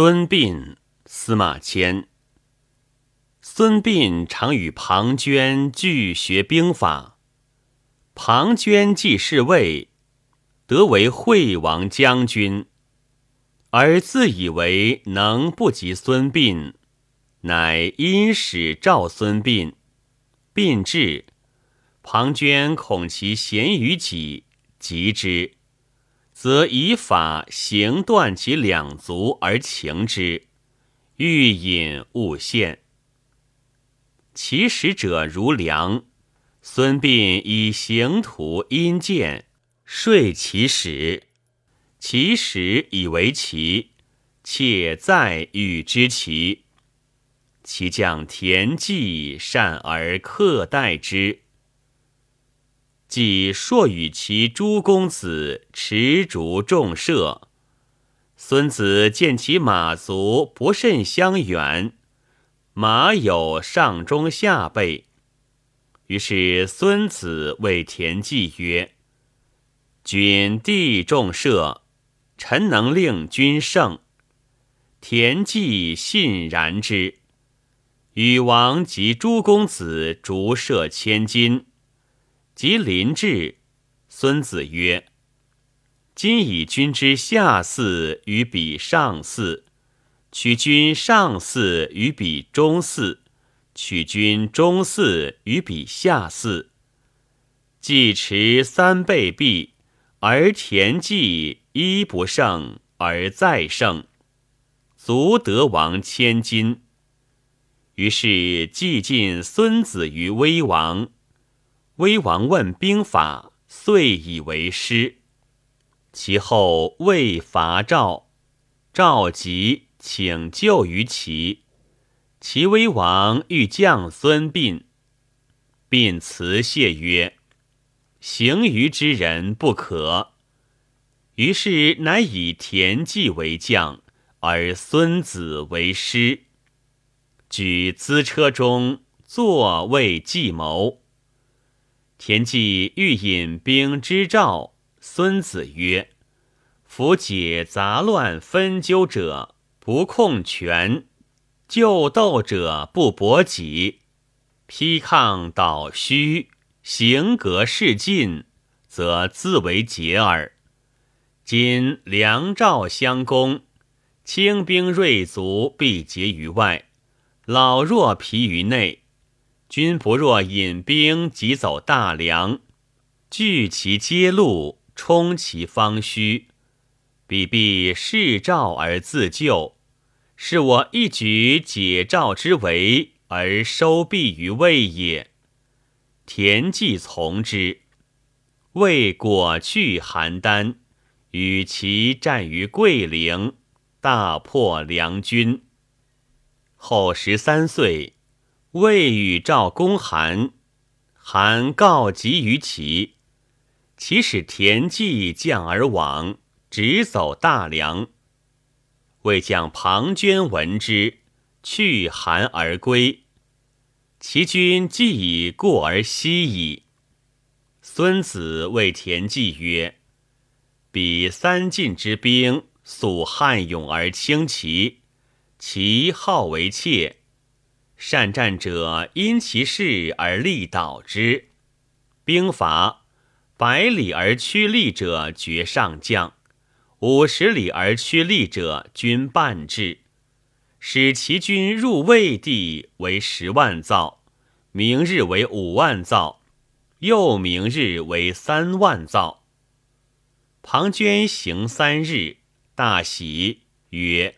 孙膑、司马迁。孙膑常与庞涓俱学兵法。庞涓既是魏，得为惠王将军，而自以为能不及孙膑，乃因使召孙膑。膑至，庞涓恐其贤于己，急之。则以法行断其两足而情之，欲隐勿现。其使者如梁，孙膑以行图阴见，说其使。其使以为奇，且在与之齐。其将田忌善而克待之。即硕与其诸公子持烛重射，孙子见其马足不甚相远，马有上中下背，于是孙子谓田忌曰：“君地重射，臣能令君胜。”田忌信然之，与王及诸公子逐射千金。及临至，孙子曰：“今以君之下嗣与彼上嗣，取君上嗣与彼中嗣，取君中嗣与彼下嗣。既持三倍璧，而田忌一不胜而再胜，足得王千金。于是既尽孙子于威王。”威王问兵法，遂以为师。其后魏伐赵，赵急，请救于齐。齐威王欲降孙膑，膑辞谢曰：“行于之人不可。”于是乃以田忌为将，而孙子为师。举资车中，坐为计谋。田忌欲引兵之赵，孙子曰：“夫解杂乱纷纠者不控权，救斗者不搏己，批抗倒虚，行格势尽，则自为解耳。今梁赵相攻，轻兵锐卒必结于外，老弱疲于内。”君不若引兵急走大梁，据其街路，冲其方虚，彼必视赵而自救，是我一举解赵之围而收弊于魏也。田忌从之，魏果去邯郸，与其战于桂陵，大破梁军。后十三岁。魏与赵公韩，韩告急于齐，齐使田忌将而往，直走大梁。魏将庞涓闻之，去韩而归。齐军既已过而西矣。孙子谓田忌曰：“彼三晋之兵，素悍勇而轻骑，其号为妾。”善战者因其势而力导之。兵法：百里而趋利者绝上将，五十里而趋利者军半至。使其军入魏地为十万灶，明日为五万灶，又明日为三万灶。庞涓行三日，大喜，曰：“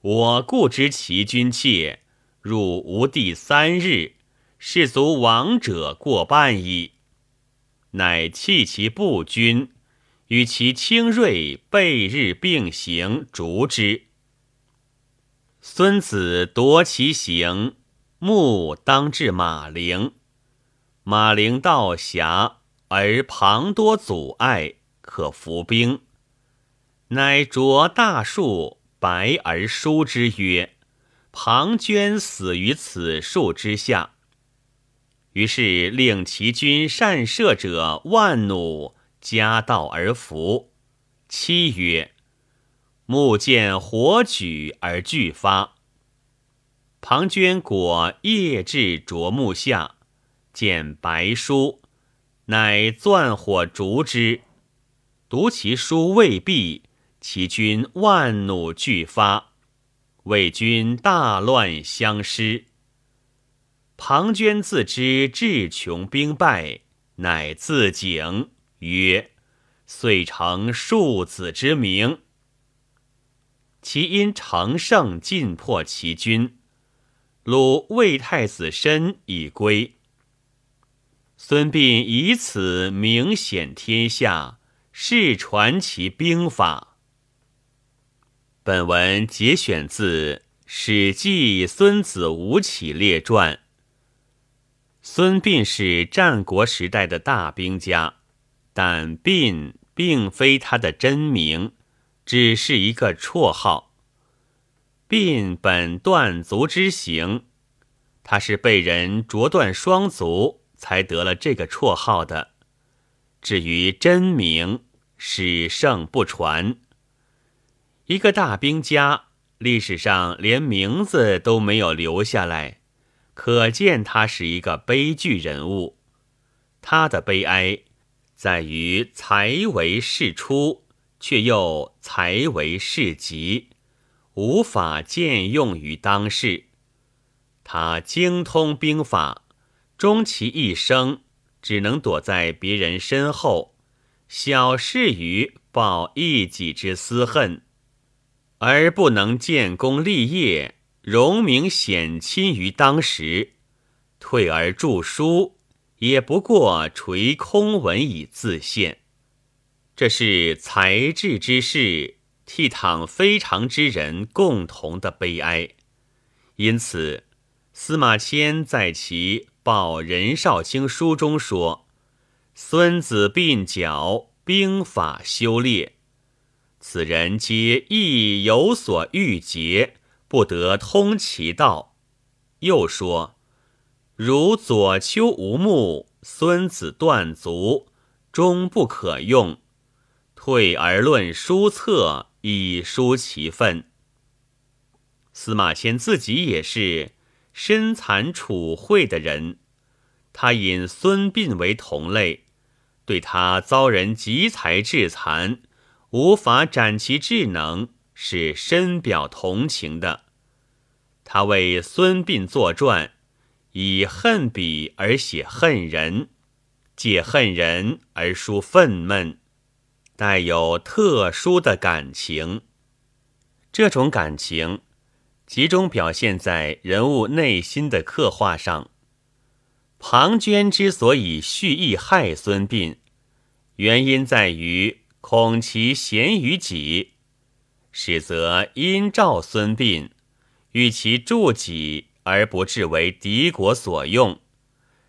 我故知其军切。”入吴地三日，士卒亡者过半矣。乃弃其步军，与其轻锐备日并行，逐之。孙子夺其行，目当至马陵。马陵道狭，而旁多阻碍，可伏兵。乃着大树，白而书之曰。庞涓死于此树之下。于是令其军善射者万弩夹道而伏。妻曰：“目见火举而俱发。庞涓果夜至啄木下，见白书，乃钻火烛之。读其书未毕，其军万弩俱发，魏军大乱相失。庞涓自知志穷兵败，乃自警曰：“遂成庶子之名。”其因乘胜尽破齐军，鲁魏太子申已归。孙膑以此名显天下。世传其兵法。本文节选自《史记·孙子吴起列传》。孙膑是战国时代的大兵家，但膑并非他的真名，只是一个绰号。膑本断足之行，他是被人啄断双足才得了这个绰号的。至于真名，史圣不传，一个大兵家，历史上连名字都没有留下来，可见他是一个悲剧人物。他的悲哀在于才为世出，却又才为世极，无法见用于当世。他精通兵法，终其一生只能躲在别人身后。小事于报一己之私恨，而不能建功立业、荣名显亲于当时。退而著书，也不过垂空文以自献。这是才智之士倜傥非常之人共同的悲哀。因此，司马迁在其《报任少卿书》中说。孙子鬓角，兵法修炼，此人皆亦有所欲结，不得通其道。又说：如左丘无目，孙子断足，终不可用。退而论书策，以书其愤。司马迁自己也是身残楚秽的人，他引孙膑为同类。对他遭人集才致残，无法展其智能，是深表同情的。他为孙膑作传，以恨笔而写恨人，借恨人而抒愤懑，带有特殊的感情。这种感情集中表现在人物内心的刻画上。庞涓之所以蓄意害孙膑，原因在于恐其贤于己，实则因召孙膑，欲其助己而不至为敌国所用，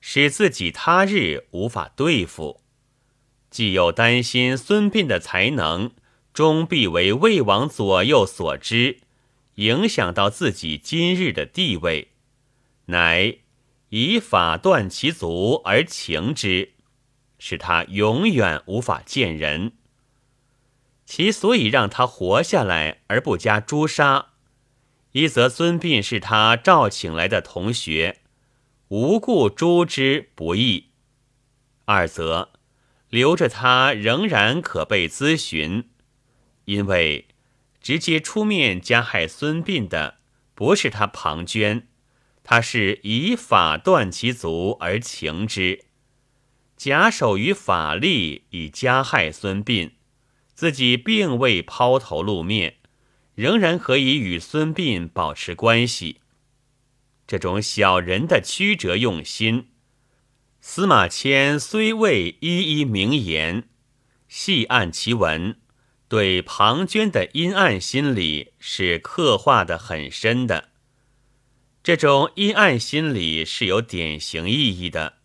使自己他日无法对付；既又担心孙膑的才能终必为魏王左右所知，影响到自己今日的地位，乃。以法断其足而情之，使他永远无法见人。其所以让他活下来而不加诛杀，一则孙膑是他召请来的同学，无故诛之不义；二则留着他仍然可被咨询，因为直接出面加害孙膑的不是他庞涓。他是以法断其足而情之，假手于法力以加害孙膑，自己并未抛头露面，仍然可以与孙膑保持关系。这种小人的曲折用心，司马迁虽未一一明言，细按其文，对庞涓的阴暗心理是刻画的很深的。这种阴暗心理是有典型意义的，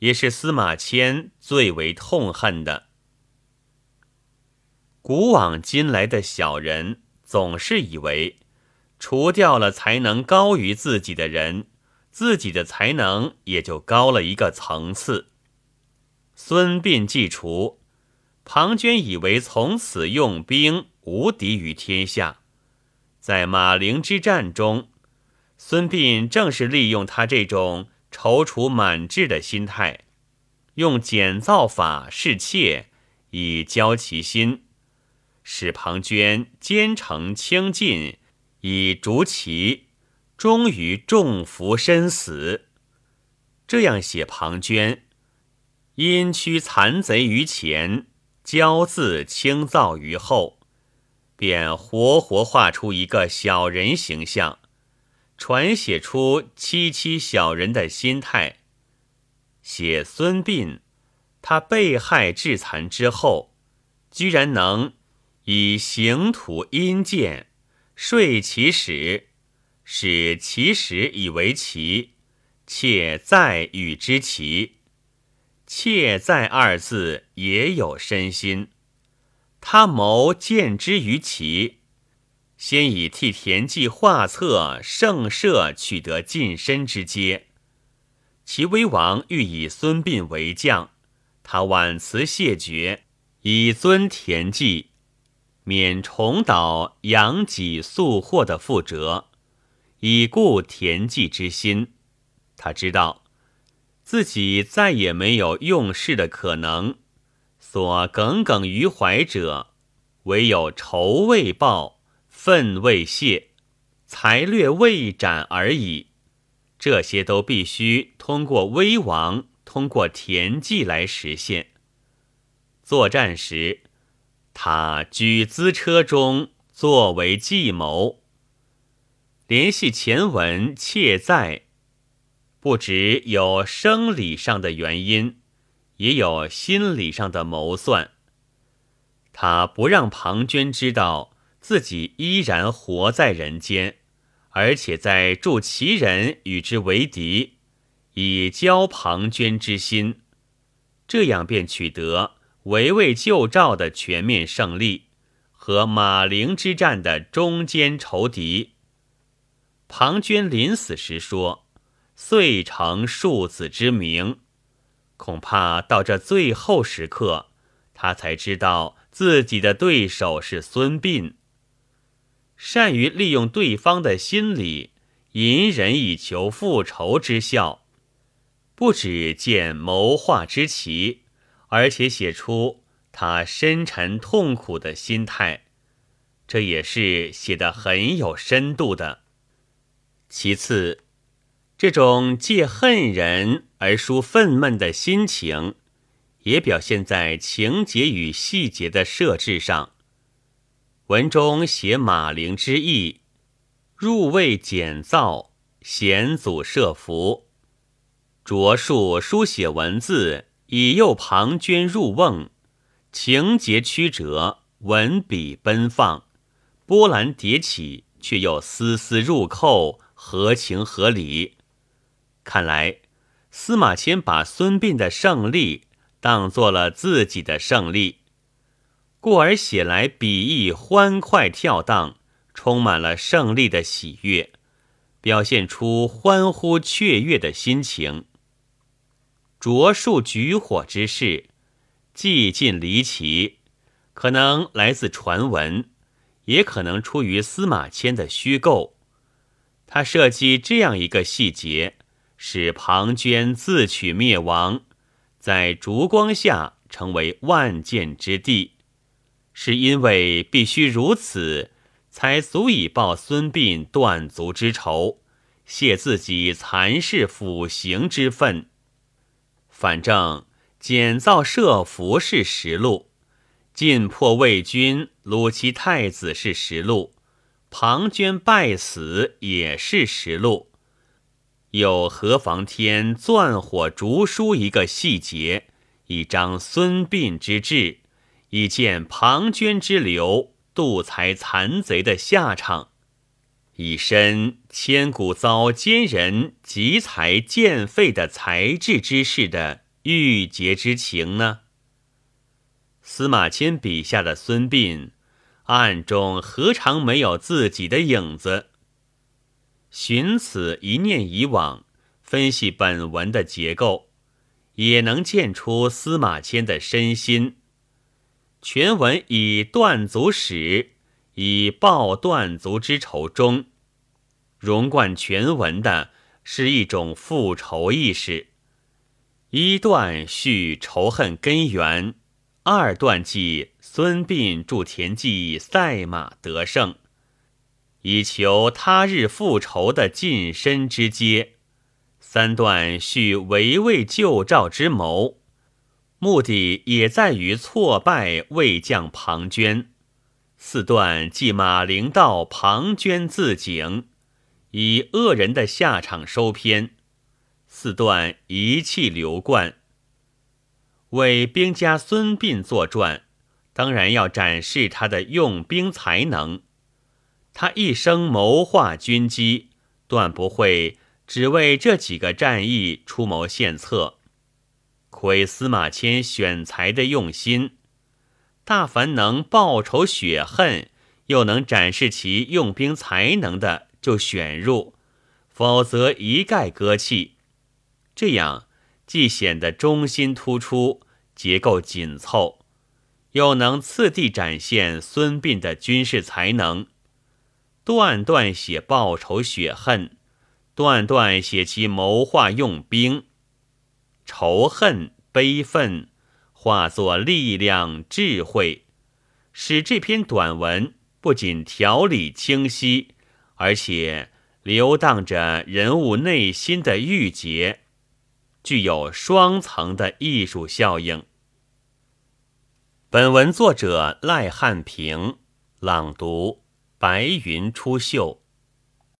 也是司马迁最为痛恨的。古往今来的小人总是以为，除掉了才能高于自己的人，自己的才能也就高了一个层次。孙膑既除，庞涓以为从此用兵无敌于天下。在马陵之战中，孙膑正是利用他这种踌躇满志的心态，用减造法示怯，以交其心，使庞涓兼程轻进，以逐其，终于中伏身死。这样写庞涓，因驱残贼于前，骄自轻躁于后，便活活画出一个小人形象，传写出七七小人的心态。写孙膑，他被害致残之后，居然能以行土阴见睡其始，使其始以为奇。且在与之齐，妾在二字也有身心。他谋见之于齐，先以替田忌画策胜射取得近身之阶。齐威王欲以孙膑为将，他婉辞谢绝，以尊田忌，免重蹈养己素祸的覆辙，以固田忌之心。他知道自己再也没有用事的可能，所耿耿于怀者，唯有仇未报、愤未泄、才略未展而已。这些都必须通过威王、通过田忌来实现。作战时，他居资车中，作为计谋，联系前文窃在。不只有生理上的原因，也有心理上的谋算。他不让庞涓知道自己依然活在人间，而且在助其人与之为敌，以交庞涓之心，这样便取得围魏救赵的全面胜利和马陵之战的中间仇敌。庞涓临死时说。遂成庶子之名，恐怕到这最后时刻，他才知道自己的对手是孙膑。善于利用对方的心理，隐忍以求复仇之效，不止见谋划之奇，而且写出他深沉痛苦的心态，这也是写得很有深度的。其次。这种借恨人而抒愤懑的心情，也表现在情节与细节的设置上。文中写马陵之役，入位简造，险阻设伏；着述书写文字，以诱庞涓入瓮，情节曲折，文笔奔放，波澜迭起，却又丝丝入扣，合情合理。看来，司马迁把孙膑的胜利当做了自己的胜利，故而写来笔意欢快跳荡，充满了胜利的喜悦，表现出欢呼雀跃的心情。着树举火之事，既近离奇，可能来自传闻，也可能出于司马迁的虚构。他设计这样一个细节。使庞涓自取灭亡，在烛光下成为万箭之地，是因为必须如此，才足以报孙膑断足之仇，泄自己残世腐刑之愤。反正简造设伏是实录，进破魏军掳其太子是实录，庞涓败死也是实录。又何妨添钻火竹书一个细节，以彰孙膑之志，以见庞涓之流渡财残贼的下场，以身千古遭奸人集财建废的才智之士的郁结之情呢？司马迁笔下的孙膑，暗中何尝没有自己的影子？寻此一念以往，分析本文的结构，也能见出司马迁的身心。全文以断足史以报断族之仇中，融贯全文的是一种复仇意识。一段叙仇恨根源，二段记孙膑助田忌赛马得胜，以求他日复仇的近身之阶。三段叙围魏救赵之谋，目的也在于挫败魏将庞涓。四段记马陵道庞涓自警，以恶人的下场收篇。四段一气流贯。为兵家孙膑作传，当然要展示他的用兵才能。他一生谋划军机，断不会。只为这几个战役出谋献策，亏司马迁选材的用心。大凡能报仇雪恨，又能展示其用兵才能的，就选入；否则一概搁弃。这样既显得中心突出，结构紧凑，又能次第展现孙膑的军事才能。段段写报仇雪恨。段段写其谋划用兵，仇恨悲愤化作力量智慧，使这篇短文不仅条理清晰，而且流荡着人物内心的郁结，具有双层的艺术效应。本文作者赖汉平，朗读：白云出岫。